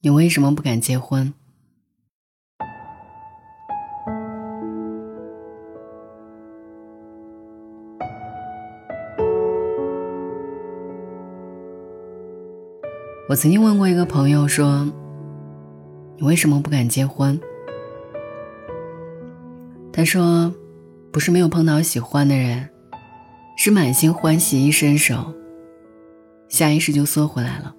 你为什么不敢结婚？我曾经问过一个朋友说：“你为什么不敢结婚？”他说：“不是没有碰到喜欢的人，是满心欢喜一伸手，下意识就缩回来了。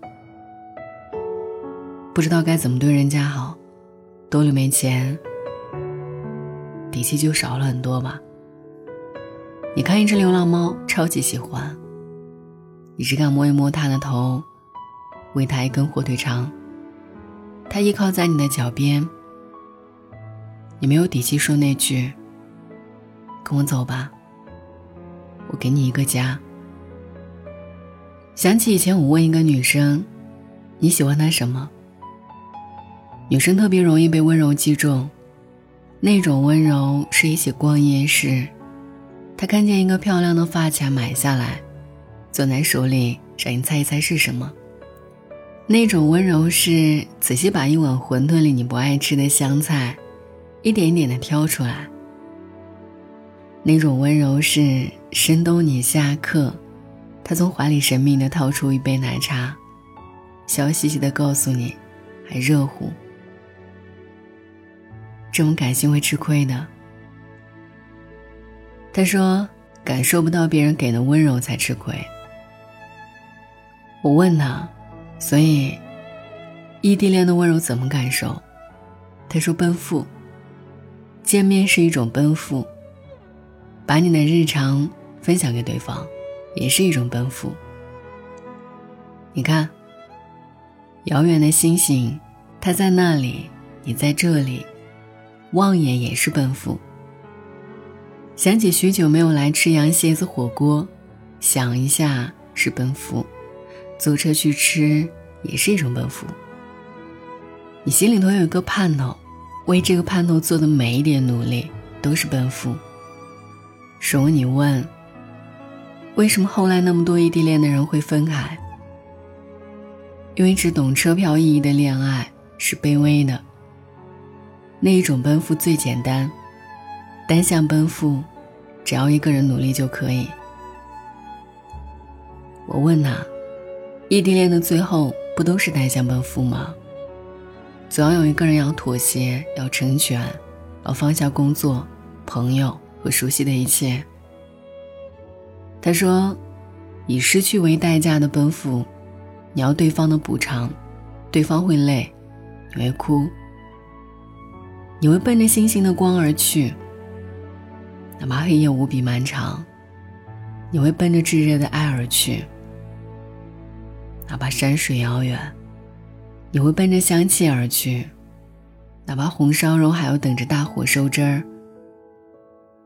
不知道该怎么对人家好，兜里没钱，底气就少了很多吧。你看一只流浪猫，超级喜欢，你只敢摸一摸它的头。”喂它一根火腿肠，它依靠在你的脚边，你没有底气说那句“跟我走吧，我给你一个家”。想起以前我问一个女生：“你喜欢他什么？”女生特别容易被温柔击中，那种温柔是一起逛夜市，她看见一个漂亮的发卡买下来，攥在手里，让你猜一猜是什么。那种温柔是仔细把一碗馄饨里你不爱吃的香菜，一点一点的挑出来。那种温柔是深冬你下课，他从怀里神秘的掏出一杯奶茶，笑嘻嘻的告诉你，还热乎。这种感性会吃亏的。他说，感受不到别人给的温柔才吃亏。我问他。所以，异地恋的温柔怎么感受？他说：“奔赴。见面是一种奔赴，把你的日常分享给对方，也是一种奔赴。你看，遥远的星星，它在那里，你在这里，望眼也是奔赴。想起许久没有来吃羊蝎子火锅，想一下是奔赴。”坐车去吃也是一种奔赴。你心里头有一个盼头，为这个盼头做的每一点努力都是奔赴。如果你问，为什么后来那么多异地恋的人会分开？因为只懂车票意义的恋爱是卑微的。那一种奔赴最简单，单向奔赴，只要一个人努力就可以。我问他。异地恋的最后不都是单向奔赴吗？总要有一个人要妥协，要成全，要放下工作、朋友和熟悉的一切。他说：“以失去为代价的奔赴，你要对方的补偿，对方会累，你会哭，你会奔着星星的光而去，哪怕黑夜无比漫长，你会奔着炙热的爱而去。”哪怕山水遥远，你会奔着香气而去；哪怕红烧肉还要等着大火收汁儿，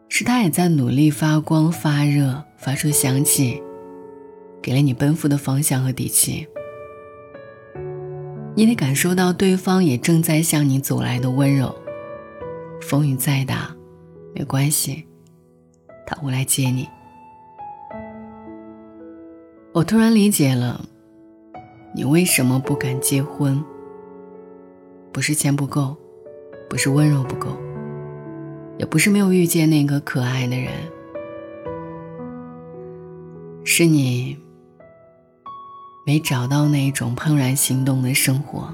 是他也在努力发光发热，发出香气，给了你奔赴的方向和底气。你得感受到对方也正在向你走来的温柔。风雨再大，没关系，他会来接你。我突然理解了。你为什么不敢结婚？不是钱不够，不是温柔不够，也不是没有遇见那个可爱的人，是你没找到那种怦然心动的生活，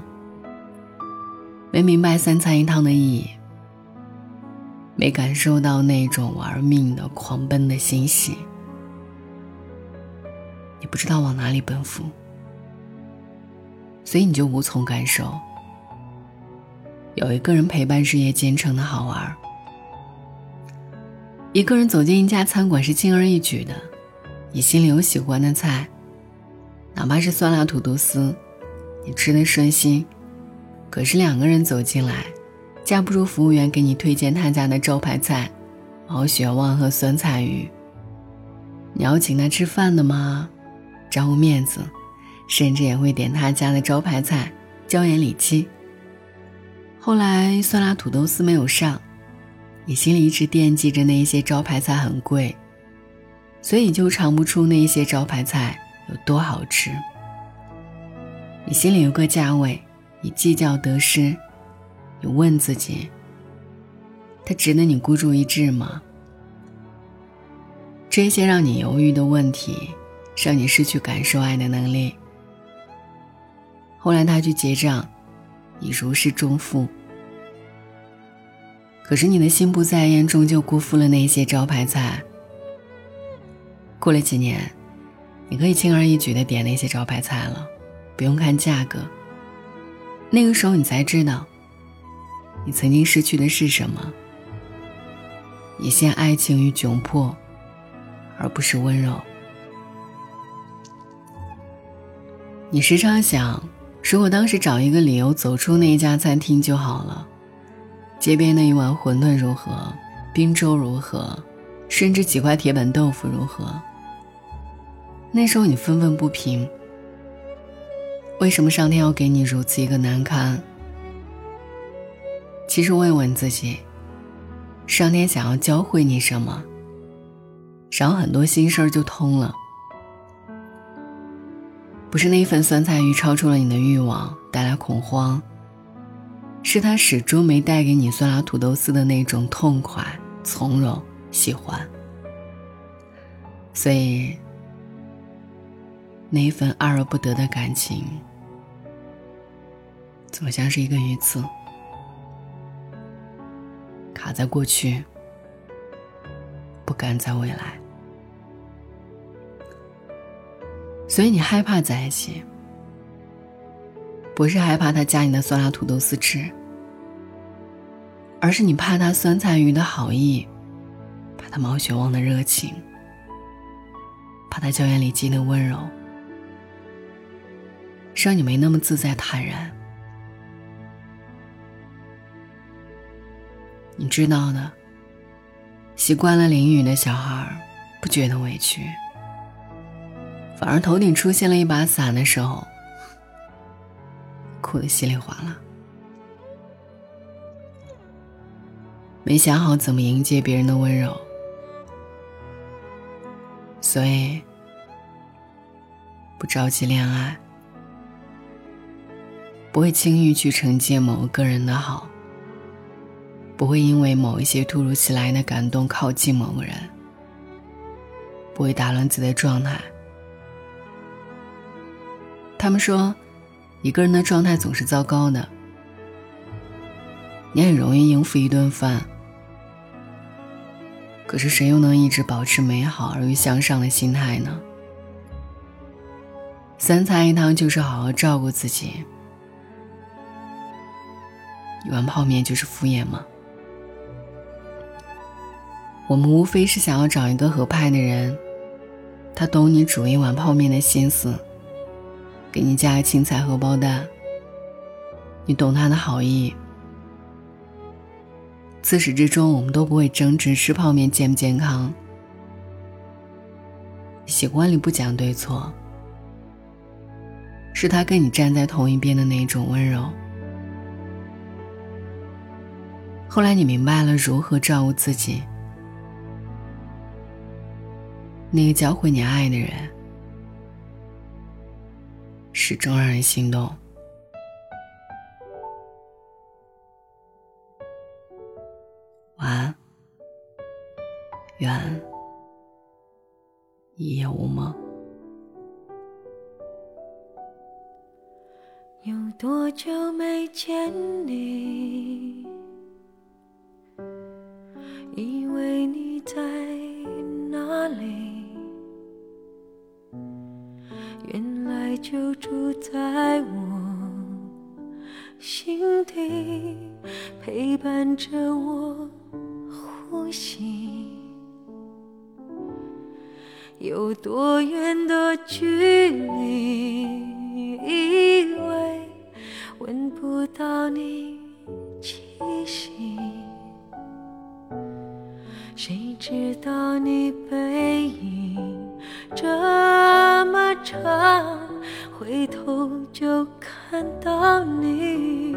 没明白三餐一汤的意义，没感受到那种玩命的狂奔的欣喜，你不知道往哪里奔赴。所以你就无从感受，有一个人陪伴日夜兼程的好玩。一个人走进一家餐馆是轻而易举的，你心里有喜欢的菜，哪怕是酸辣土豆丝，你吃的顺心。可是两个人走进来，架不住服务员给你推荐他家的招牌菜——毛血旺和酸菜鱼。你要请他吃饭的吗？招呼面子。甚至也会点他家的招牌菜椒盐里脊。后来酸辣土豆丝没有上，你心里一直惦记着那一些招牌菜很贵，所以就尝不出那一些招牌菜有多好吃。你心里有个价位，你计较得失，你问自己：他值得你孤注一掷吗？这些让你犹豫的问题，让你失去感受爱的能力。后来他去结账，你如释重负。可是你的心不在焉，终究辜负了那些招牌菜。过了几年，你可以轻而易举的点那些招牌菜了，不用看价格。那个时候，你才知道，你曾经失去的是什么。你陷爱情于窘迫。而不是温柔。你时常想，如果当时找一个理由走出那一家餐厅就好了。街边的一碗馄饨如何？冰粥如何？甚至几块铁板豆腐如何？那时候你愤愤不平。为什么上天要给你如此一个难堪？其实问问自己，上天想要教会你什么？少很多心事儿就通了，不是那一份酸菜鱼超出了你的欲望，带来恐慌，是他始终没带给你酸辣土豆丝的那种痛快、从容、喜欢。所以，那一份爱而不得的感情，怎么像是一个鱼刺，卡在过去，不敢在未来。所以你害怕在一起，不是害怕他夹你的酸辣土豆丝吃，而是你怕他酸菜鱼的好意，怕他毛血旺的热情，怕他胶原里脊的温柔，让你没那么自在坦然。你知道的，习惯了淋雨的小孩不觉得委屈。反而头顶出现了一把伞的时候，哭得稀里哗啦。没想好怎么迎接别人的温柔，所以不着急恋爱，不会轻易去承接某个人的好，不会因为某一些突如其来的感动靠近某个人，不会打乱自己的状态。他们说，一个人的状态总是糟糕的，你很容易应付一顿饭。可是谁又能一直保持美好而又向上的心态呢？三菜一汤就是好好照顾自己，一碗泡面就是敷衍吗？我们无非是想要找一个合拍的人，他懂你煮一碗泡面的心思。给你加个青菜荷包蛋，你懂他的好意。自始至终，我们都不会争执吃泡面健不健康。喜欢里不讲对错，是他跟你站在同一边的那种温柔。后来你明白了如何照顾自己，那个教会你爱的人。始终让人心动。伴着我呼吸。有多远的距离，以为闻不到你气息，谁知道你背影这么长。回头就看到你，